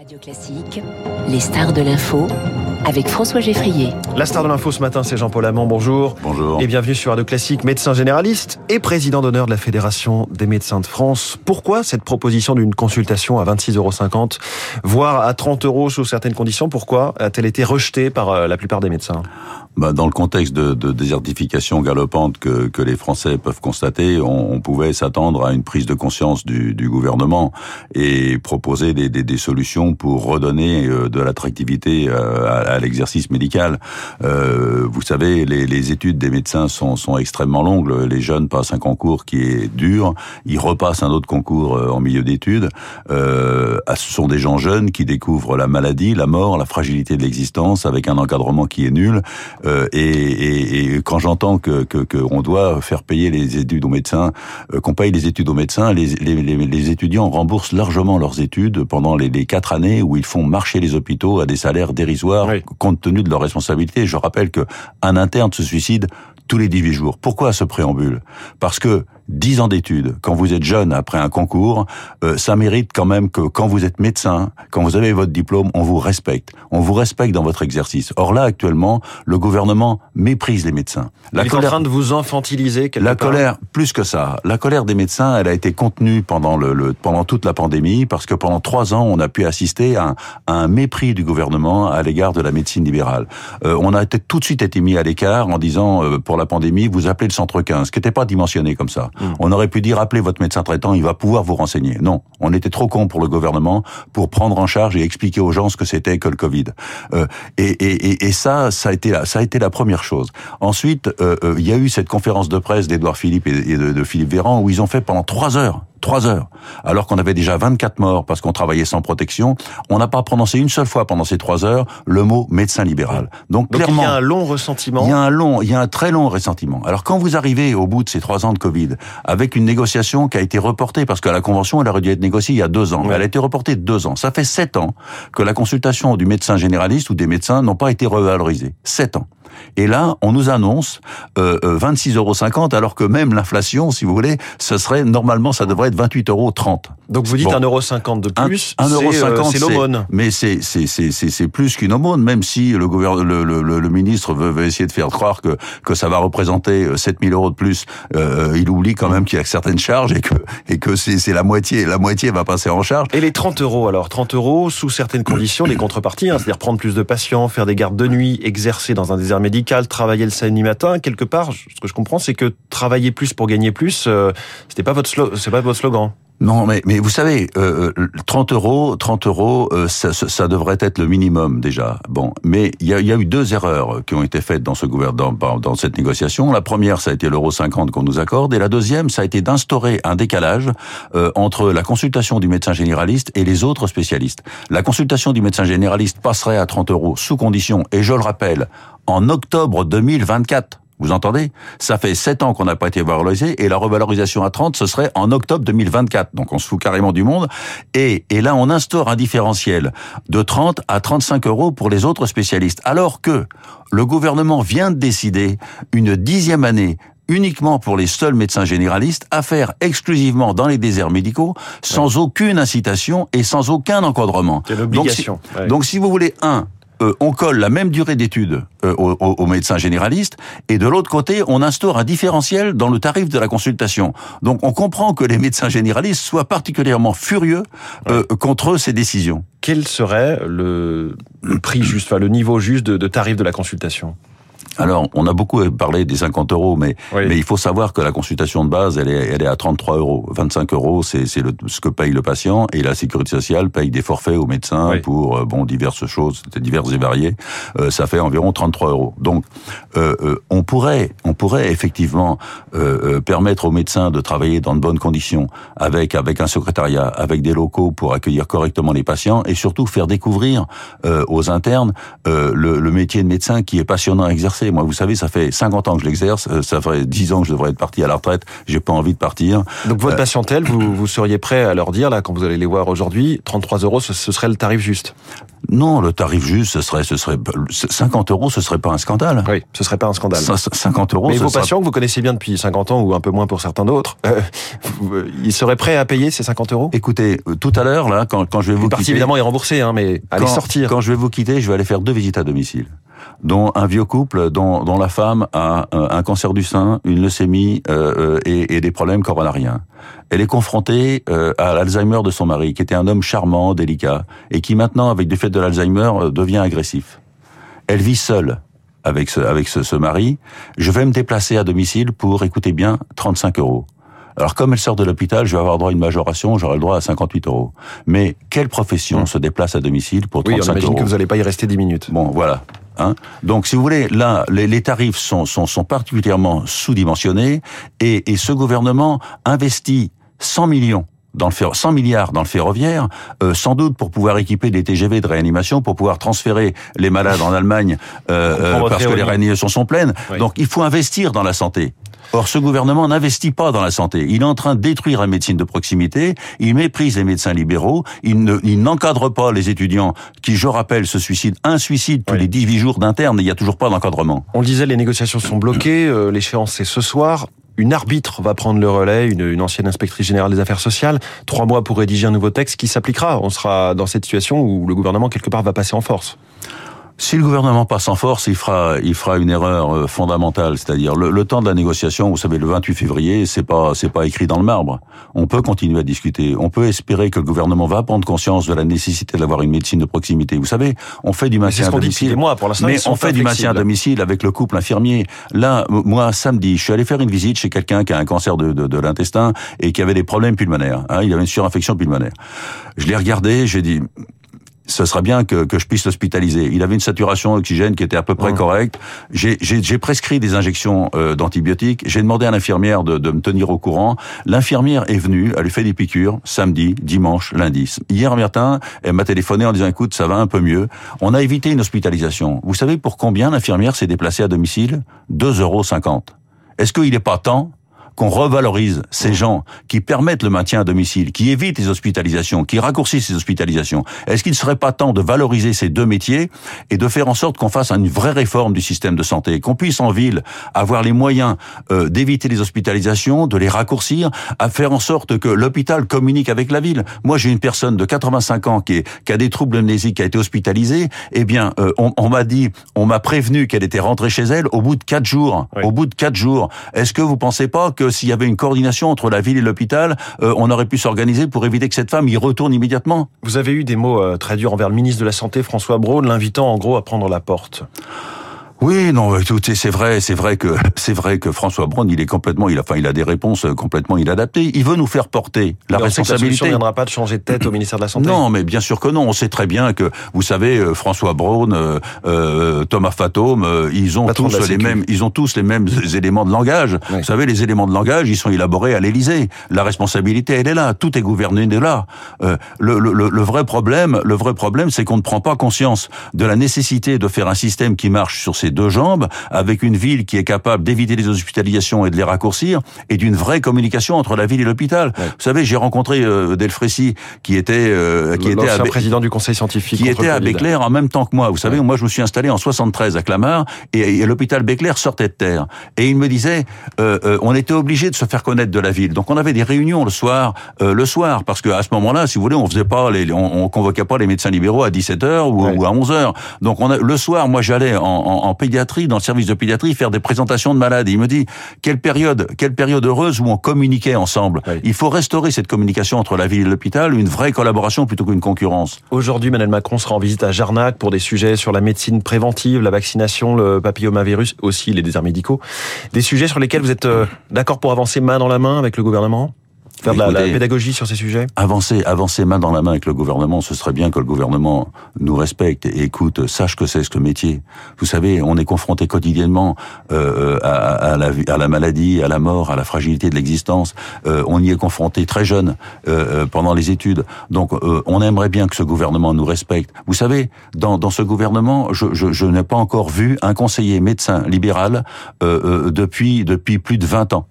Radio Classique, les stars de l'info avec François Geffrier. La star de l'info ce matin, c'est Jean-Paul Amand. Bonjour. Bonjour. Et bienvenue sur Radio Classique, médecin généraliste et président d'honneur de la Fédération des médecins de France. Pourquoi cette proposition d'une consultation à 26,50 euros, voire à 30 euros sous certaines conditions Pourquoi a-t-elle été rejetée par euh, la plupart des médecins? Bah, Dans le contexte de, de désertification galopante que, que, les Français peuvent constater, on, on pouvait s'attendre à une prise de conscience du, du gouvernement et proposer des, des, des, solutions pour redonner euh, de l'attractivité euh, à, l'exercice médical. Euh, vous savez, les, études des médecins sont, extrêmement longues. Les jeunes passent un concours qui est dur, ils repassent un autre concours en milieu d'études. Euh, ce sont des gens jeunes qui découvrent la maladie, la mort, la fragilité de l'existence avec un encadrement qui est nul. Et, quand j'entends que qu'on doit faire payer les études aux médecins, qu'on paye les études aux médecins, les, étudiants remboursent largement leurs études pendant les, les quatre années où ils font marcher les hôpitaux à des salaires dérisoires oui. compte tenu de leurs responsabilités. Je rappelle que un interne se suicide tous les 18 jours. Pourquoi ce préambule? Parce que 10 ans d'études, quand vous êtes jeune après un concours, euh, ça mérite quand même que quand vous êtes médecin, quand vous avez votre diplôme, on vous respecte. On vous respecte dans votre exercice. Or là, actuellement, le gouvernement méprise les médecins. La Il colère, est en train de vous infantiliser quelque La part. colère, plus que ça. La colère des médecins, elle a été contenue pendant le, le pendant toute la pandémie, parce que pendant trois ans, on a pu assister à un, à un mépris du gouvernement à l'égard de la médecine libérale. Euh, on a tout de suite été mis à l'écart en disant, euh, pour la pandémie, vous appelez le centre 15, qui n'était pas dimensionné comme ça. On aurait pu dire appelez votre médecin traitant, il va pouvoir vous renseigner. Non, on était trop con pour le gouvernement pour prendre en charge et expliquer aux gens ce que c'était que le Covid. Euh, et, et, et, ça, ça a été la, ça a été la première chose. Ensuite, euh, il y a eu cette conférence de presse d'Edouard Philippe et de, de Philippe Véran où ils ont fait pendant trois heures trois heures, alors qu'on avait déjà 24 morts parce qu'on travaillait sans protection, on n'a pas prononcé une seule fois pendant ces trois heures le mot médecin libéral. Donc, Donc clairement, il y a un long ressentiment. Il y a un long, il y a un très long ressentiment. Alors quand vous arrivez au bout de ces trois ans de Covid, avec une négociation qui a été reportée parce que la convention elle aurait dû être négociée il y a deux ans, ouais. elle a été reportée de deux ans. Ça fait sept ans que la consultation du médecin généraliste ou des médecins n'ont pas été revalorisées. Sept ans. Et là, on nous annonce euh, 26,50 euros, alors que même l'inflation, si vous voulez, ce serait normalement, ça devrait être 28,30 euros. Donc vous dites bon. 1,50€ de plus, c'est euh, l'aumône. Mais c'est c'est plus qu'une aumône, même si le, le, le, le ministre veut, veut, essayer de faire croire que que ça va représenter 7000 euros de plus. Euh, il oublie quand même qu'il y a certaines charges et que et que c'est la moitié, la moitié va passer en charge. Et les 30 euros alors, 30 euros sous certaines conditions, des contreparties, hein, c'est-à-dire prendre plus de patients, faire des gardes de nuit, exercer dans un désert médical, travailler le samedi matin, quelque part, ce que je comprends, c'est que travailler plus pour gagner plus, euh, c'était pas votre slogan. Non, mais vous savez, euh, 30 euros, 30 euros, euh, ça, devrait être le minimum déjà. Bon, mais il y a, eu deux erreurs qui ont été faites dans ce gouvernement, dans, cette négociation. La première, ça a été l'euro 50 qu'on nous accorde, et la deuxième, ça a été d'instaurer un décalage euh, entre la consultation du médecin généraliste et les autres spécialistes. La consultation du médecin généraliste passerait à 30 euros sous condition, et je le rappelle, en octobre 2024. Vous entendez? Ça fait 7 ans qu'on n'a pas été valorisé et la revalorisation à 30, ce serait en octobre 2024. Donc on se fout carrément du monde. Et, et là, on instaure un différentiel de 30 à 35 euros pour les autres spécialistes. Alors que le gouvernement vient de décider une dixième année uniquement pour les seuls médecins généralistes à faire exclusivement dans les déserts médicaux sans ouais. aucune incitation et sans aucun encadrement. C'est l'obligation. Donc, si, ouais. donc si vous voulez, un, euh, on colle la même durée d'études euh, aux, aux, médecins généralistes, et de l'autre côté, on instaure un différentiel dans le tarif de la consultation. Donc on comprend que les médecins généralistes soient particulièrement furieux euh, ouais. contre ces décisions. Quel serait le, le prix juste, enfin le niveau juste de, de tarif de la consultation? Alors, on a beaucoup parlé des 50 euros, mais, oui. mais il faut savoir que la consultation de base, elle est, elle est à 33 euros. 25 euros, c'est ce que paye le patient, et la sécurité sociale paye des forfaits aux médecins oui. pour euh, bon diverses choses, diverses et variées. Euh, ça fait environ 33 euros. Donc, euh, euh, on pourrait, on pourrait effectivement euh, euh, permettre aux médecins de travailler dans de bonnes conditions, avec avec un secrétariat, avec des locaux pour accueillir correctement les patients, et surtout faire découvrir aux internes le, le métier de médecin qui est passionnant à exercer moi, vous savez, ça fait 50 ans que je l'exerce, euh, ça ferait 10 ans que je devrais être parti à la retraite, j'ai pas envie de partir. Donc votre euh, patientèle, vous, vous seriez prêt à leur dire, là, quand vous allez les voir aujourd'hui, 33 euros, ce, ce serait le tarif juste? Non, le tarif juste, ce serait, ce serait 50 euros, ce serait pas un scandale. Oui, ce serait pas un scandale. 50 euros. Mais vos patients que vous connaissez bien depuis 50 ans ou un peu moins pour certains d'autres, euh, ils seraient prêts à payer ces 50 euros? Écoutez, euh, tout à l'heure là, quand, quand je vais vous partie quitter, évidemment est remboursée, hein, mais allez quand, sortir. Quand je vais vous quitter, je vais aller faire deux visites à domicile dont un vieux couple dont, dont la femme a un cancer du sein, une leucémie euh, euh, et, et, des problèmes coronariens. Elle est confrontée euh, à l'Alzheimer de son mari, qui était un homme charmant, délicat, et qui maintenant, avec du fait de l'Alzheimer, euh, devient agressif. Elle vit seule avec ce, avec ce, ce mari. Je vais me déplacer à domicile pour, écoutez bien, 35 euros. Alors comme elle sort de l'hôpital, je vais avoir droit à une majoration, j'aurai le droit à 58 euros. Mais quelle profession mmh. se déplace à domicile pour 35 oui, on imagine euros que vous n'allez pas y rester 10 minutes. Bon, voilà. Hein Donc, si vous voulez, là, les, les tarifs sont, sont, sont particulièrement sous-dimensionnés et, et ce gouvernement investit 100 millions dans le 100 milliards dans le ferroviaire, euh, sans doute pour pouvoir équiper des TGV de réanimation, pour pouvoir transférer les malades en Allemagne euh, euh, parce que les réanimations sont pleines. Oui. Donc il faut investir dans la santé. Or, ce gouvernement n'investit pas dans la santé. Il est en train de détruire la médecine de proximité. Il méprise les médecins libéraux. Il n'encadre ne, pas les étudiants qui, je rappelle, se suicident. Un suicide tous oui. les 18 jours d'interne. Il n'y a toujours pas d'encadrement. On le disait, les négociations sont bloquées. Euh, L'échéance, c'est ce soir. Une arbitre va prendre le relais, une, une, ancienne inspectrice générale des affaires sociales. Trois mois pour rédiger un nouveau texte qui s'appliquera. On sera dans cette situation où le gouvernement, quelque part, va passer en force. Si le gouvernement passe en force, il fera, il fera une erreur euh, fondamentale, c'est-à-dire le, le, temps de la négociation. Vous savez, le 28 février, c'est pas, c'est pas écrit dans le marbre. On peut continuer à discuter. On peut espérer que le gouvernement va prendre conscience de la nécessité d'avoir une médecine de proximité. Vous savez, on fait du maintien à domicile. Mois, pour mais on fait du maintien à domicile avec le couple infirmier. Là, moi, samedi, je suis allé faire une visite chez quelqu'un qui a un cancer de, de, de l'intestin et qui avait des problèmes pulmonaires. Hein, il avait une surinfection pulmonaire. Je l'ai regardé, j'ai dit ce serait bien que, que je puisse l'hospitaliser. Il avait une saturation d'oxygène qui était à peu près mmh. correcte. J'ai prescrit des injections euh, d'antibiotiques. J'ai demandé à l'infirmière de, de, me tenir au courant. L'infirmière est venue, elle lui fait des piqûres samedi, dimanche, lundi. Hier matin, elle m'a téléphoné en disant écoute, ça va un peu mieux. On a évité une hospitalisation. Vous savez pour combien l'infirmière s'est déplacée à domicile? 2,50 euros. Est-ce qu'il n'est pas temps? Qu'on revalorise ces gens qui permettent le maintien à domicile, qui évitent les hospitalisations, qui raccourcissent les hospitalisations. Est-ce qu'il ne serait pas temps de valoriser ces deux métiers et de faire en sorte qu'on fasse une vraie réforme du système de santé, qu'on puisse en ville avoir les moyens euh, d'éviter les hospitalisations, de les raccourcir, à faire en sorte que l'hôpital communique avec la ville? Moi, j'ai une personne de 85 ans qui, est, qui a des troubles amnésiques, qui a été hospitalisée. Eh bien, euh, on, on m'a dit, on m'a prévenu qu'elle était rentrée chez elle au bout de quatre jours. Oui. Au bout de quatre jours. Est-ce que vous pensez pas que s'il y avait une coordination entre la ville et l'hôpital, euh, on aurait pu s'organiser pour éviter que cette femme y retourne immédiatement. Vous avez eu des mots euh, très durs envers le ministre de la Santé, François Braun, l'invitant en gros à prendre la porte. Oui, non, c'est vrai, c'est vrai que c'est vrai que François Braun, il est complètement, il a, enfin, il a des réponses complètement inadaptées. Il veut nous faire porter la mais responsabilité. On ne viendra pas de changer de tête au ministère de la Santé. Non, mais bien sûr que non. On sait très bien que, vous savez, euh, François Braun, euh, euh, Thomas Fatome, euh, ils ont Patron tous les mêmes, ils ont tous les mêmes éléments de langage. Oui. Vous savez, les éléments de langage, ils sont élaborés à l'Élysée. La responsabilité, elle est là. Tout est gouverné de là. Euh, le, le, le vrai problème, le vrai problème, c'est qu'on ne prend pas conscience de la nécessité de faire un système qui marche sur deux jambes avec une ville qui est capable d'éviter les hospitalisations et de les raccourcir, et d'une vraie communication entre la ville et l'hôpital. Ouais. Vous savez, j'ai rencontré euh, Delfrécy, qui était euh, qui était à président du conseil scientifique, qui était à Béclair en même temps que moi. Vous savez, ouais. moi je me suis installé en 73 à Clamart, et, et l'hôpital Béclair sortait de terre. Et il me disait, euh, euh, on était obligé de se faire connaître de la ville. Donc on avait des réunions le soir, euh, le soir, parce qu'à ce moment-là, si vous voulez, on faisait pas les, on, on, convoquait pas les médecins libéraux à 17h ou, ouais. ou à 11h. Donc on a, le soir, moi j'allais en, en, en pédiatrie dans le service de pédiatrie faire des présentations de malades. Et il me dit quelle période, quelle période heureuse où on communiquait ensemble. Oui. Il faut restaurer cette communication entre la ville et l'hôpital, une vraie collaboration plutôt qu'une concurrence. Aujourd'hui, Emmanuel Macron sera en visite à Jarnac pour des sujets sur la médecine préventive, la vaccination, le papillomavirus, aussi les déserts médicaux. Des sujets sur lesquels vous êtes euh, d'accord pour avancer main dans la main avec le gouvernement? Faire de la, pédagogie sur ces sujets Avancer, avancer main dans la main avec le gouvernement, ce serait bien que le gouvernement nous respecte et écoute, sache que c'est ce métier. Vous savez, on est confronté quotidiennement euh, à, à, la, à, la, maladie, à la mort, à la fragilité de l'existence. Euh, on y est confronté très jeune euh, pendant les études. Donc, euh, on aimerait bien que ce gouvernement nous respecte. Vous savez, dans, dans ce gouvernement, je, je, je n'ai pas encore vu un conseiller médecin libéral euh, depuis depuis plus de 20 ans.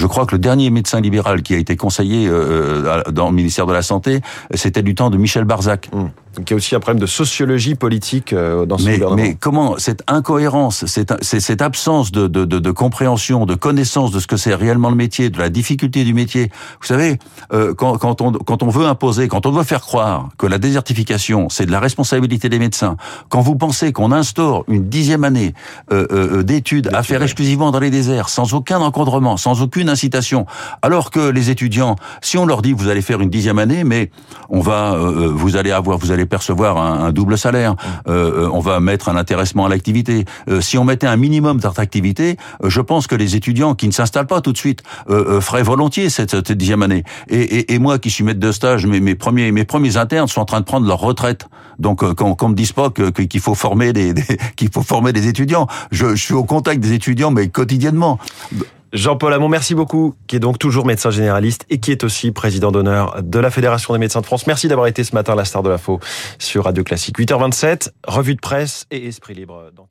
Je crois que le dernier médecin libéral qui a été conseiller euh, dans le ministère de la Santé, c'était du temps de Michel Barzac. Mmh. Donc il y a aussi un problème de sociologie politique euh, dans ce mais, gouvernement. Mais comment cette incohérence, cette, cette absence de, de, de, de, compréhension, de connaissance de ce que c'est réellement le métier, de la difficulté du métier. Vous savez, euh, quand, quand, on, quand on veut imposer, quand on veut faire croire que la désertification, c'est de la responsabilité des médecins, quand vous pensez qu'on instaure une dixième année euh, euh, d'études à faire exclusivement dans les déserts, sans aucun encadrement, sans aucune incitation, alors que les étudiants, si on leur dit vous allez faire une dixième année, mais on va, euh, vous allez avoir, vous allez percevoir un, double salaire, euh, on va mettre un intéressement à l'activité. Euh, si on mettait un minimum d'attractivité, euh, je pense que les étudiants qui ne s'installent pas tout de suite euh, feraient volontiers cette, dixième année. Et, et, et, moi qui suis maître de stage, mes, mes, premiers mes premiers internes sont en train de prendre leur retraite. Donc qu'on qu me dise pas qu'il faut former des, des qu'il faut former des étudiants. Je, je suis au contact des étudiants, mais quotidiennement. Jean-Paul Hamon, merci beaucoup, qui est donc toujours médecin généraliste et qui est aussi président d'honneur de la Fédération des médecins de France. Merci d'avoir été ce matin la star de l'info sur Radio Classique. 8h27, revue de presse et esprit libre dans